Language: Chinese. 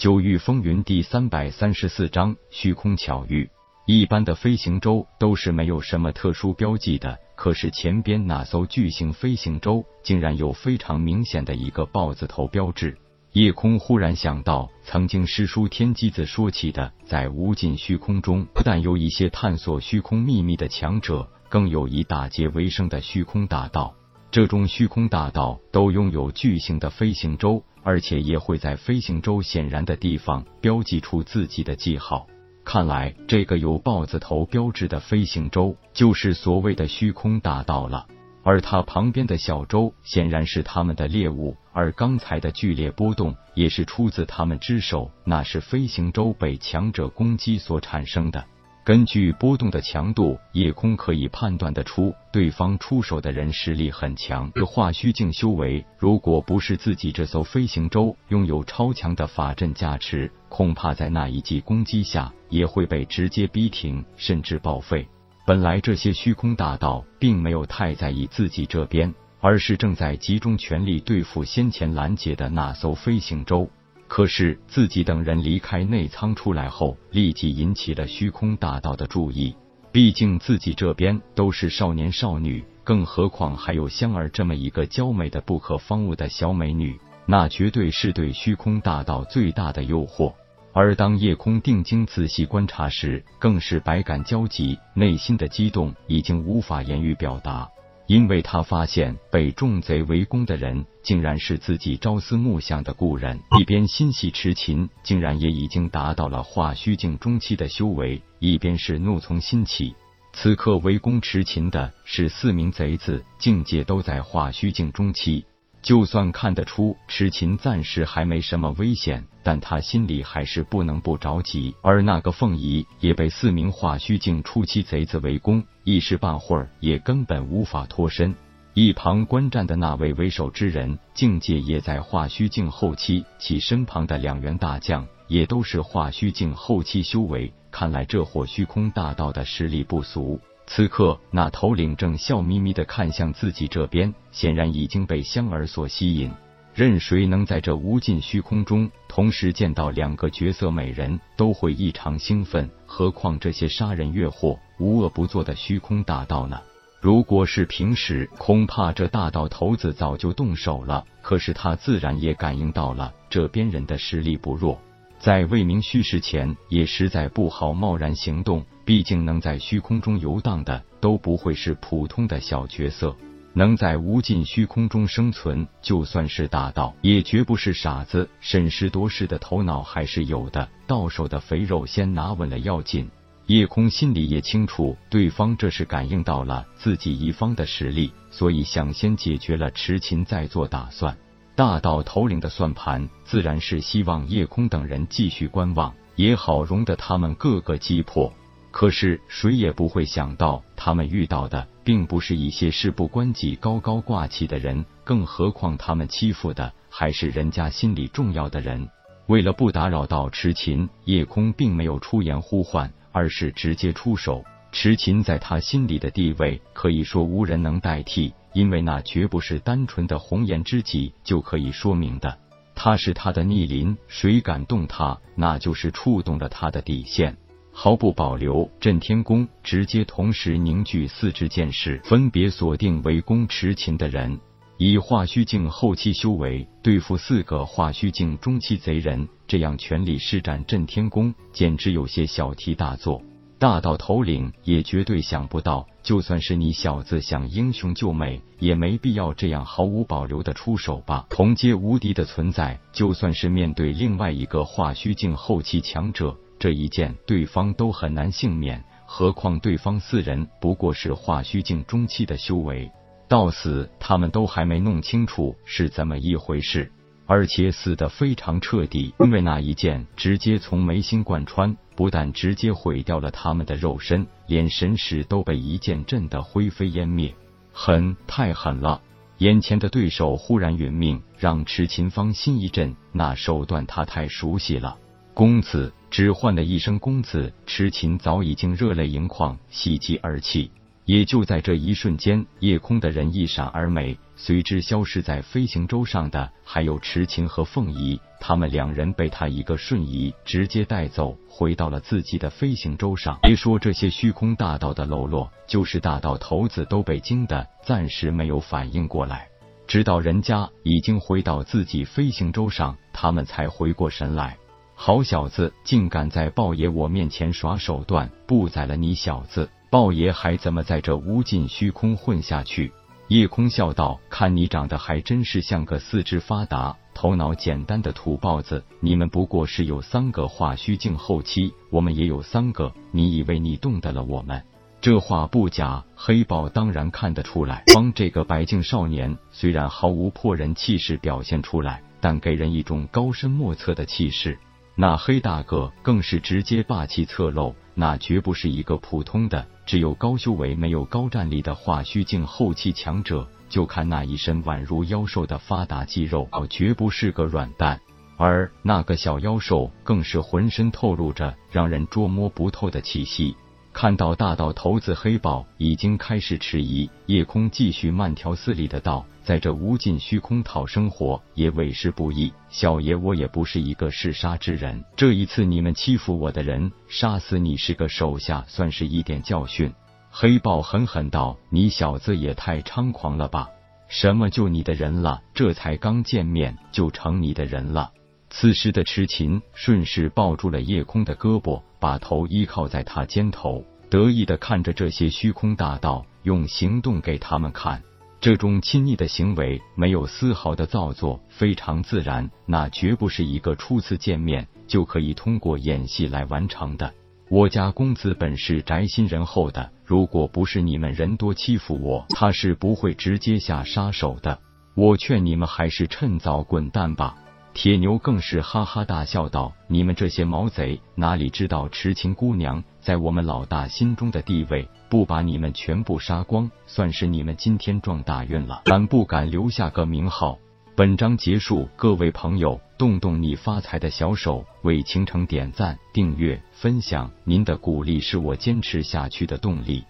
九域风云第三百三十四章虚空巧遇。一般的飞行舟都是没有什么特殊标记的，可是前边那艘巨型飞行舟竟然有非常明显的一个豹子头标志。夜空忽然想到，曾经师叔天机子说起的，在无尽虚空中，不但有一些探索虚空秘密的强者，更有以打劫为生的虚空大道。这种虚空大道都拥有巨型的飞行舟，而且也会在飞行舟显然的地方标记出自己的记号。看来，这个有豹子头标志的飞行舟就是所谓的虚空大道了。而它旁边的小舟显然是他们的猎物，而刚才的剧烈波动也是出自他们之手，那是飞行舟被强者攻击所产生的。根据波动的强度，夜空可以判断得出，对方出手的人实力很强。这化虚境修为，如果不是自己这艘飞行舟拥有超强的法阵加持，恐怕在那一记攻击下也会被直接逼停，甚至报废。本来这些虚空大道并没有太在意自己这边，而是正在集中全力对付先前拦截的那艘飞行舟。可是自己等人离开内舱出来后，立即引起了虚空大道的注意。毕竟自己这边都是少年少女，更何况还有香儿这么一个娇美的不可方物的小美女，那绝对是对虚空大道最大的诱惑。而当夜空定睛仔细观察时，更是百感交集，内心的激动已经无法言语表达。因为他发现被众贼围攻的人，竟然是自己朝思暮想的故人。一边心系痴情，竟然也已经达到了化虚境中期的修为；一边是怒从心起。此刻围攻痴情的是四名贼子，境界都在化虚境中期。就算看得出痴情暂时还没什么危险，但他心里还是不能不着急。而那个凤仪也被四名化虚境初期贼子围攻，一时半会儿也根本无法脱身。一旁观战的那位为首之人，境界也在化虚境后期，其身旁的两员大将也都是化虚境后期修为。看来这伙虚空大道的实力不俗。此刻，那头领正笑眯眯的看向自己这边，显然已经被香儿所吸引。任谁能在这无尽虚空中同时见到两个绝色美人，都会异常兴奋。何况这些杀人越货、无恶不作的虚空大道呢？如果是平时，恐怕这大道头子早就动手了。可是他自然也感应到了这边人的实力不弱。在未明虚实前，也实在不好贸然行动。毕竟能在虚空中游荡的，都不会是普通的小角色。能在无尽虚空中生存，就算是大道，也绝不是傻子。审时度势的头脑还是有的。到手的肥肉先拿稳了要紧。夜空心里也清楚，对方这是感应到了自己一方的实力，所以想先解决了迟琴，再做打算。大道头领的算盘，自然是希望夜空等人继续观望，也好容得他们各个击破。可是谁也不会想到，他们遇到的并不是一些事不关己、高高挂起的人，更何况他们欺负的还是人家心里重要的人。为了不打扰到池琴，夜空并没有出言呼唤，而是直接出手。池琴在他心里的地位，可以说无人能代替。因为那绝不是单纯的红颜知己就可以说明的，他是他的逆鳞，谁敢动他，那就是触动了他的底线。毫不保留，震天弓直接同时凝聚四支剑士，分别锁定围攻持琴的人，以化虚境后期修为对付四个化虚境中期贼人，这样全力施展震天弓，简直有些小题大做。大道头领也绝对想不到，就算是你小子想英雄救美，也没必要这样毫无保留的出手吧？同阶无敌的存在，就算是面对另外一个化虚境后期强者，这一剑对方都很难幸免。何况对方四人不过是化虚境中期的修为，到死他们都还没弄清楚是怎么一回事。而且死得非常彻底，因为那一剑直接从眉心贯穿，不但直接毁掉了他们的肉身，连神识都被一剑震得灰飞烟灭。狠，太狠了！眼前的对手忽然殒命，让池秦芳心一震，那手段他太熟悉了。公子，只唤了一声公子，池秦早已经热泪盈眶，喜极而泣。也就在这一瞬间，夜空的人一闪而没。随之消失在飞行舟上的还有池琴和凤仪，他们两人被他一个瞬移直接带走，回到了自己的飞行舟上。别说这些虚空大道的喽啰，就是大道头子都被惊得暂时没有反应过来，直到人家已经回到自己飞行舟上，他们才回过神来。好小子，竟敢在豹爷我面前耍手段，不宰了你小子，豹爷还怎么在这无尽虚空混下去？叶空笑道：“看你长得还真是像个四肢发达、头脑简单的土包子。你们不过是有三个化虚境后期，我们也有三个。你以为你动得了我们？”这话不假，黑豹当然看得出来。帮这个白净少年虽然毫无破人气势表现出来，但给人一种高深莫测的气势。那黑大个更是直接霸气侧漏，那绝不是一个普通的。只有高修为，没有高战力的化虚境后期强者，就看那一身宛如妖兽的发达肌肉，绝不是个软蛋。而那个小妖兽，更是浑身透露着让人捉摸不透的气息。看到大道头子黑豹已经开始迟疑，夜空继续慢条斯理的道：“在这无尽虚空讨生活也委实不易。小爷我也不是一个嗜杀之人，这一次你们欺负我的人，杀死你是个手下，算是一点教训。”黑豹狠狠道：“你小子也太猖狂了吧！什么就你的人了？这才刚见面就成你的人了？”此时的痴琴顺势抱住了夜空的胳膊，把头依靠在他肩头，得意的看着这些虚空大道，用行动给他们看。这种亲昵的行为没有丝毫的造作，非常自然，那绝不是一个初次见面就可以通过演戏来完成的。我家公子本是宅心仁厚的，如果不是你们人多欺负我，他是不会直接下杀手的。我劝你们还是趁早滚蛋吧。铁牛更是哈哈大笑道：“你们这些毛贼，哪里知道痴情姑娘在我们老大心中的地位？不把你们全部杀光，算是你们今天撞大运了。敢不敢留下个名号？”本章结束，各位朋友，动动你发财的小手，为倾城点赞、订阅、分享，您的鼓励是我坚持下去的动力。